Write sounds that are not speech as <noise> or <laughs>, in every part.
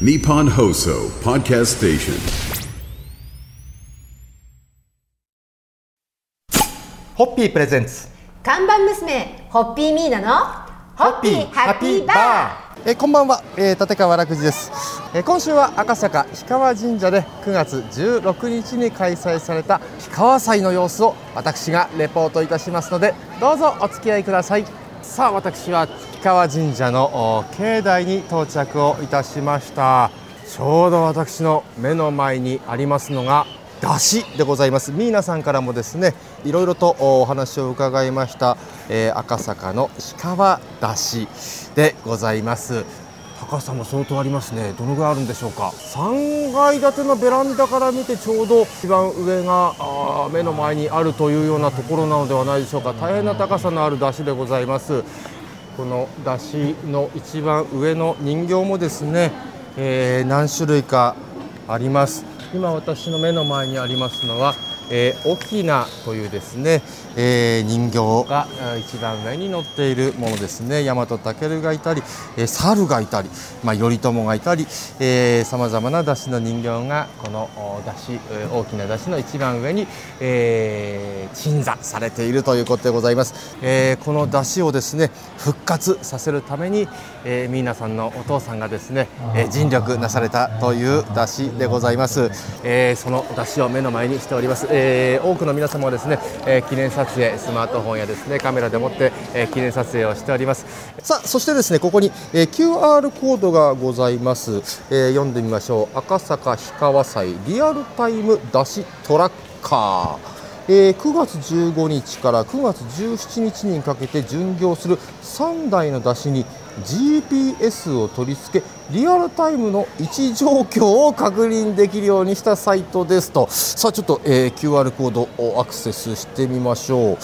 Nippon Hoso Podcast Station. ホッピープレゼンツ。看板娘ホッピーミーナのホッピーハッピーバー。ー。えーこんばんは、えー立川楽寺です、えー今週は赤坂氷川神社で9月16日に開催された氷川祭の様子を私がレポートいたしますのでどうぞお付き合いくださいさあ私は氷川神社の境内に到着をいたしました。ちょうど私の目の前にありますのが出汁でございます。ミーナさんからもですねいろいろとお話を伺いました、えー赤坂の氷川出汁でございます。高さも相当ありますね。どのぐらいあるんでしょうか。3階建てのベランダから見てちょうど一番上があ目の前にあるというようなところなのではないでしょうか。大変な高さのある出汁でございます。この出汁の一番上の人形もですね、えー何種類かあります。今私の目の前にありますのは、えー、沖縄というですね、えー人形が一番上に乗っているものですね。大和武がいたり、えー猿がいたり、まあ、頼朝がいたりさまざまな出汁の人形がこのお出汁大きな出汁の一番上に、えー鎮座されているということでございます、えーこの出汁をですね復活させるために、えー、ミーナさんのお父さんがですね、えー尽力なされたという出汁でございます、えーその出汁を目の前にしております、えー多くの皆様はですね、えー記念撮影スマートフォンやですねカメラでもって、えー記念撮影をしております。さあそしてですねここに、えー QR コードがございます、えー読んでみましょう。赤坂氷川祭リアルタイム出汁トラッカー。えー9月15日から9月17日にかけて巡業する3台の出しに GPS を取り付けリアルタイムの位置状況を確認できるようにしたサイトですと。さあちょっと、えー QR コードをアクセスしてみましょう。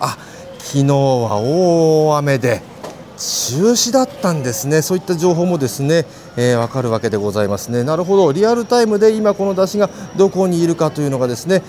あ昨日は大雨で中止だったんですね、そういった情報もですね、えー、分かるわけでございますね。なるほど、リアルタイムで今この出汁がどこにいるかというのがですね、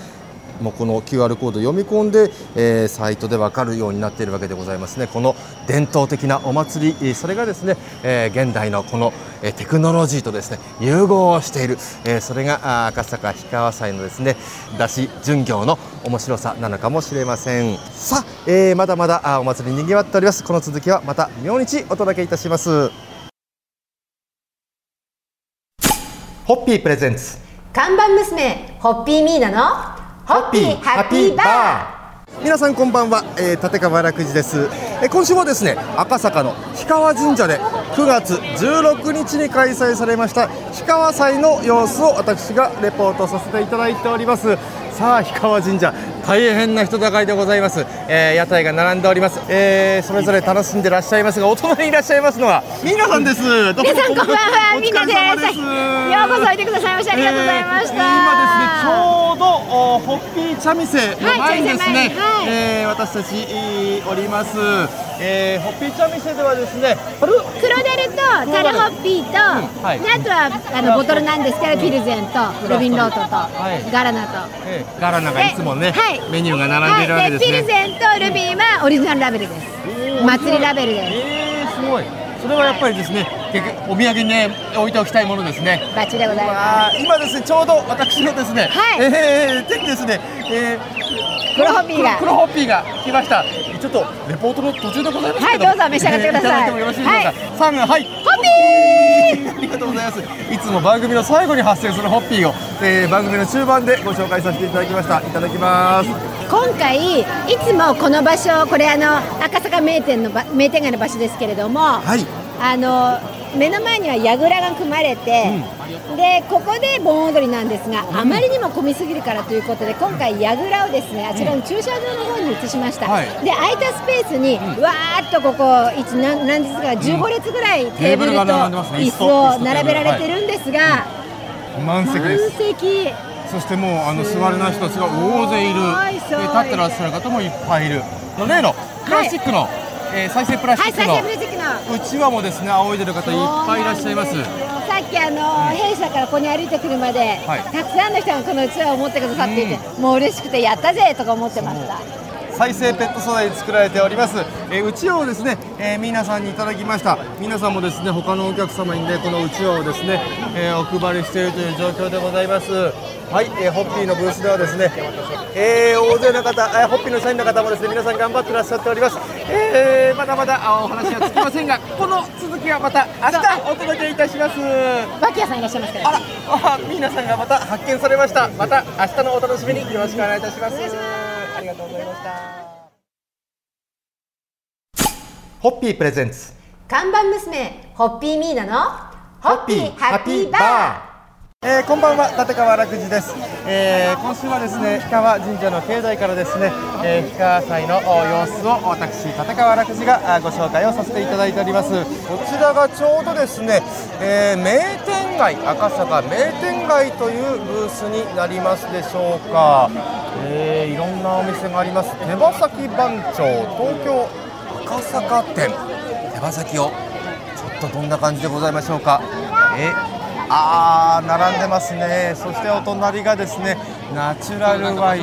もうこの QR コード読み込んで、えーサイトで分かるようになっているわけでございますね。この伝統的なお祭り、それがですね、えー現代のこの、えーテクノロジーとですね融合をしている、えーそれが赤坂氷川祭のですね出汁巡業の面白さなのかもしれません。さあ、えーまだまだあお祭りにぎわっております。この続きはまた明日お届けいたします。ホッピープレゼンツ看板娘ホッピーミーナのホッピーハッピーバー。皆さんこんばんは、えー、立川楽寺です、えー今週はですね赤坂の氷川神社で9月16日に開催されました氷川祭の様子を私がレポートさせていただいております。さあ氷川神社大変な人だかりでございます、えー屋台が並んでおります、えーそれぞれ楽しんでいらっしゃいますがお隣にいらっしゃいますのは皆さんです。皆さんこんばんは。おみんなですようこそおいでくださいましてありがとうございました、えー今ですねッピー茶店の前にですね、はいえー私たちえーおります、えーホッピー茶店ではですねあるクロデルとタルホッピーと、はい。であとはあのボトルなんですけど、ピルゼンとルビンロートと、い。ガラナと。えーガラナがいつもね、はい。メニューが並んでいるわけですね、はい、でピルゼンとルビーはオリジナルラベルです。祭りラベルです。えー、すごい。それはやっぱりですね結局お土産にね置いておきたいものですね。バッチリでございまあー今ですねちょうど私のですね、はい。えー、手にですね、えー、黒ホッピーが。黒黒ホッピーが来ました。ちょっとレポートの途中でございますけどはいどうぞ召し上がってください。えーいいでしょうか、はい。はい。す。ホッピありがとうございます。いつも番組の最後に発生するホッピーを、えー、番組の中盤でご紹介させていただきました。いただきます。ー今回いつもこの場所これあの赤坂名店のば名店街の場所ですけれども、はいあの目の前には櫓が組まれて、でここで盆踊りなんですが、あまりにも混みすぎるからということで今回櫓をですねあちらの駐車場の方に移しました、はい。で空いたスペースに、わーっとここ一何何ですか15列ぐらいテーブルとテーブルが並んでますね。椅子を並べられてるんですが、満席です。満席。そしてもうあの座れない人たちが大勢いる。立ってらっしゃる方もいっぱいいる。例のプラスチックの、えー再生プラスはい再チックの、生プラスチックのうちわもですね仰いでる方いっぱいいらっしゃいます。さっきあの、弊社からここに歩いてくるまで、はい。たくさんの人がこの器を持ってくださっていて、もう嬉しくてやったぜとか思ってました再生ペット素材で作られております、えー、うちわをですね、えー、皆さんにいただきました。皆さんもですね他のお客様にねこのうちわをですね、えー、お配りしているという状況でございます。はい、えー、ホッピーのブースではですね、えー、大勢の方、えー、ホッピーの社員の方もですね皆さん頑張ってらっしゃっております、えー、まだまだあお話はつきませんが <laughs> この続きはまた明日お届けいたします。脇屋さんいらっしゃいますから。あらあ皆さんがまた発見されました。また明日のお楽しみによろしくお願いいたしますとうございました。ホッピープレゼンツ。看板娘ホッピーミーナのホッピーハッピーバーえー、こんばんは立川楽寺です、えー、今週はですね氷川神社の境内からですね、えー、氷川祭の様子を私立川楽寺がご紹介をさせていただいております。こちらがちょうどですね、えー、名店街赤坂名店街というブースになりますでしょうか、えー、いろんなお店があります。手羽先番長東京赤坂店。手羽先をちょっとどんな感じでございましょうか。えーあー並んでますね。そしてお隣がですねナチュラルワイン、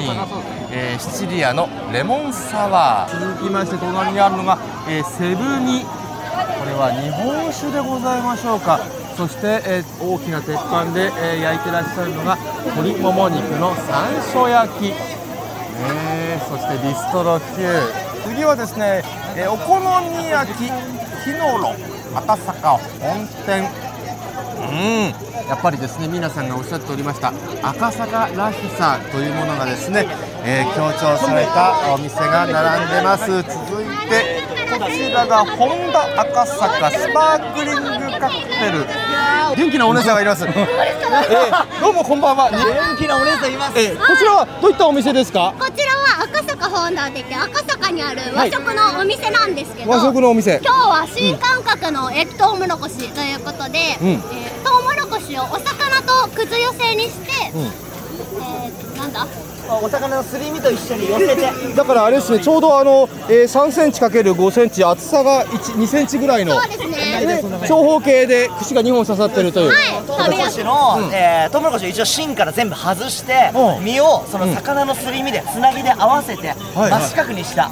えー、シチリアのレモンサワー。続きまして隣にあるのが、えー、セブニこれは日本酒でございましょうか。そして、えー、大きな鉄板で、えー、焼いてらっしゃるのが鶏もも肉の山椒焼き、えー、そしてビストロ Q 次はですね、えー、お好み焼き木のろ赤坂本店、やっぱりですね皆さんがおっしゃっておりました赤坂らしさというものがですね、えー、強調されたお店が並んでます。続いてこちらが本田赤坂スパークリングカクテル。元気なお姉さんがいます、えー、どうもこんばんは。元気なお姉さんいます、えー、こちらはどういったお店ですか？こちらは赤坂本田って言って赤坂にある和食のお店なんですけど、はい、和食のお店。今日は新感覚の焼きとうもろこしということで、うん、えー、とうもろこしをお魚とくず寄せにして、うん、えー、なんだ？お魚のすり身と一緒に寄せて。だからあれですねちょうどあの、えー、3センチかける5センチ厚さが2センチぐらいのそうですね。長方形で串が2本刺さってるという、はい、トウモロコシの、うん、えー、トウモロコシを一応芯から全部外して、うん、身をその魚のすり身でつなぎで合わせて、うん、真四角にした、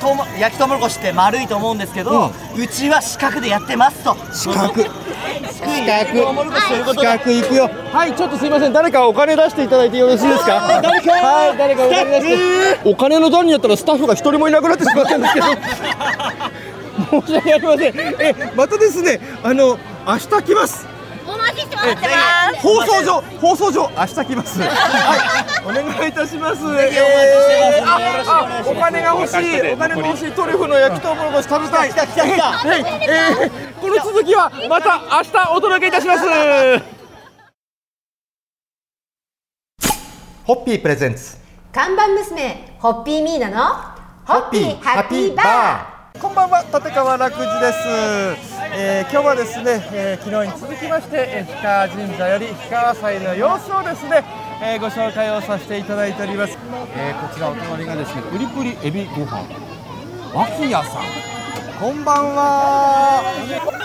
とうも焼きとうもろこしって丸いと思うんですけど、うちは四角でやってますと。四角 <laughs> 四角。とうもろこしということで四角いくよ。はいちょっとすいません。誰かお金出していただいてよろしいですか？誰かはい誰かお金出して。お金の段にやったらスタッフが一人もいなくなってしまったんですけど。申し訳ありません。えまたですねあの明日来ます。お待ちしてます。放送上放送上明日来ます。は <laughs> いお願いいたします。ぜひお待ちしてます、よろしくお願いします。お金が欲しい。お金が欲しい。トリュフの焼きとうもろこし食べたい。来た来た来たはい、えー、この続きはまた明日お届けいたします。ホッピープレゼンツ。看板娘ホッピーミーナのホッピーハッピーバーこんばんは立川楽寺です、えー、今日はですね、えー、昨日に続きまして、えー、氷川神社より氷川祭の様子をですね、えー、ご紹介をさせていただいております、えー、こちらお隣がですねプリプリエビご飯。脇屋さん。こんばんは。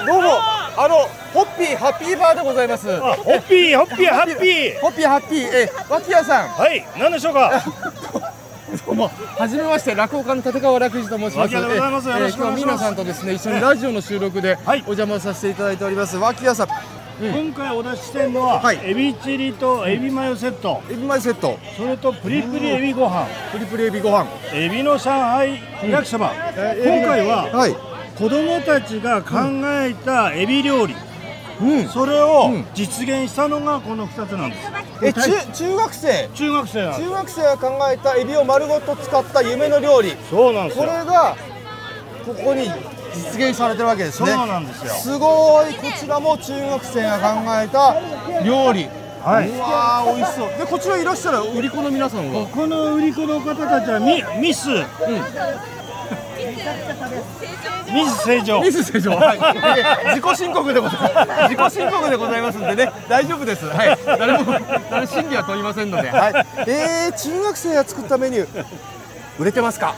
どうもあのホッピーハッピーバーでございます。ホッピーホッピーハッピー。ホッピーハッピーえー、脇屋さん。はい何でしょうか？<laughs> どうも初めまして落語家の立川楽寺と申します。ます。えー今日は皆さんとですね一緒にラジオの収録ではい。お邪魔させていただいております。脇屋さん、今回お出ししてるのは、はい。エビチリとエビマヨセット。エビマヨセット、それとプリプリエビご飯。プリプリエビご飯。エビの上海焼きそば、えー今回は、はい。子供たちが考えたエビ料理、うん。それをうん実現したのがこの2つなんですえ中中学生？中学生中学生が考えたエビを丸ごと使った夢の料理。そうなんですこれよがここに実現されてるわけですそうね。なんですよすごいこちらも中学生が考えた料理。はいうわー美味しそう。でこちらいらっしゃる売り子の皆さんは？この売り子の方たちはミミス、ミス成長ミス成長、はい、え自己申告でございます。自己申告でございますんでね、大丈夫です。はい、誰も、誰審議は問いませんので。はい、えー、中学生が作ったメニュー。売れてますか？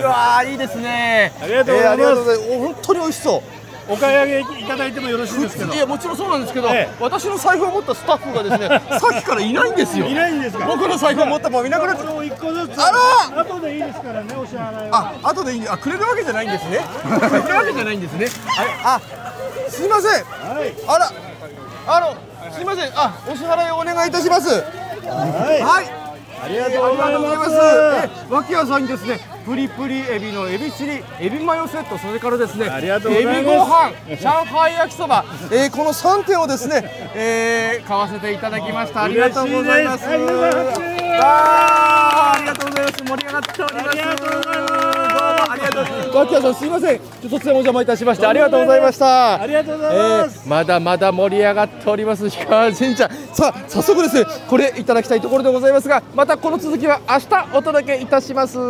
うわー、いいですね。ありがとうございますえーありがとうございます。お本当に美味しそう。お買い上げいただいてもよろしいですけどいやもちろんそうなんですけど、ええ私の財布を持ったスタッフがですね <laughs> さっきからいないんですよいないんですか？僕の財布を持ったままいなくなっちゃ一個ずつあら後でいいですからねお支払いはあ、後でいいあ、くれるわけじゃないんですね。くれるわけじゃないんですね。あれ、あ、すいません。はいあら、あの、すいません。あ、お支払いお願いいたします。はいはい。ありがとうございますえ脇屋さんにですね、プリプリエビのエビチリ、エビマヨセット、それからですね、ありがとうございますエビご飯、上海焼きそば、えー、この3点をですね、えー、買わせていただきました。ありがとうございます。ありがとうございます。盛り上がっております。脇屋さん、すいません。ちょっと突然お邪魔いたしまして、ありがとうございました。ありがとうございます。えーまだまだ盛り上がっております。氷川神社。さあ早速ですねこれいただきたいところでございますがまたこの続きは明日お届けいたします。ホ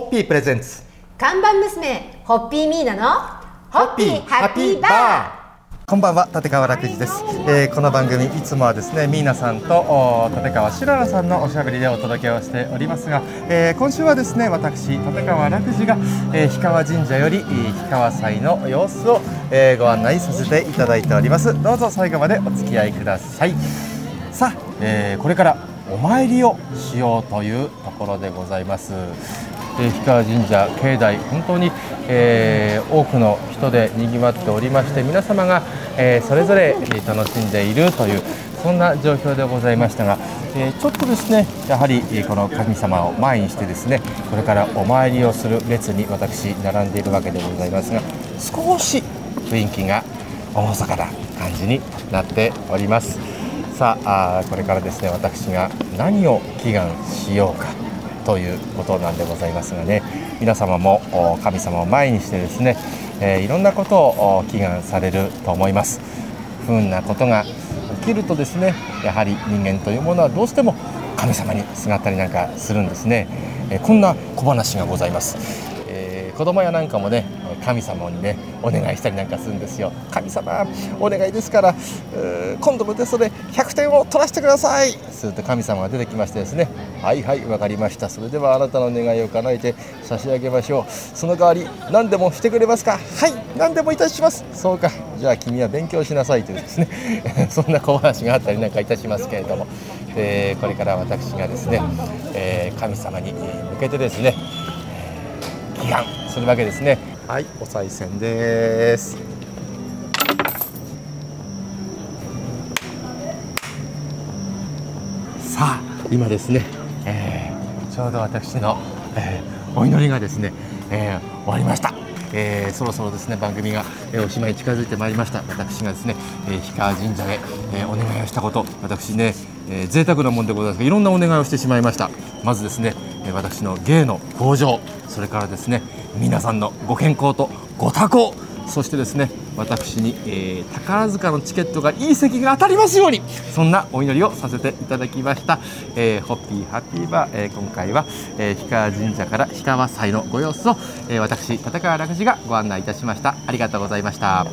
ッピープレゼンツ。看板娘ホッピーミーナのホッピーハッピーバーこんばんは立川楽寺です、えーこの番組いつもはですねミーナさんとお立川しららさんのおしゃべりでお届けをしておりますが、えー今週はですね私立川楽寺が、えー氷川神社よりえー氷川祭の様子を、えーご案内させていただいております。どうぞ最後までお付き合いください。さあ、えーこれからお参りをしようというところでございます。え氷川神社境内本当に、えー多くの人で賑わっておりまして皆様が、えーそれぞれ楽しんでいるというそんな状況でございましたが、えちょっとですねやはりこの神様を前にしてですねこれからお参りをする列に私並んでいるわけでございますが少し雰囲気が厳かな感じになっております。さあこれからですね私が何を祈願しようかということなんでございますがね皆様も神様を前にしてですね、えーいろんなことを祈願されると思います。不運なことが起きるとですねやはり人間というものはどうしても神様にすがったりなんかするんですね、えーこんな小話がございます、えー子供やなんかもね神様にねお願いしたりなんかするんですよ。神様お願いですから今度のテストで100点を取らせてください。すると神様が出てきましてですねはいはいわかりました。それではあなたの願いを叶えて差し上げましょう。その代わり何でもしてくれますか？はい何でもいたします。そうかじゃあ君は勉強しなさいというですね <laughs> そんな小話があったりなんかいたしますけれども、えーこれから私がですね、えー神様に向けてですね祈願するわけですね。はいお賽銭です。さあ今ですね、えーちょうど私の、えーお祈りがですね、えー終わりました、えーそろそろですね番組が、えーおしまいに近づいてまいりました。私がですね、えー氷川神社で、えーお願いをしたこと私ね、えー贅沢なもんでございますがいろんなお願いをしてしまいました。まずですね、えー私の芸の向上それからですね皆さんのご健康とご多幸そしてですね私に、えー宝塚のチケットがいい席が当たりますようにそんなお祈りをさせていただきました、えーホッピーハッピーバー、えー今回は、えー氷川神社から氷川祭のご様子を、えー私立川楽寺がご案内いたしました。ありがとうございました。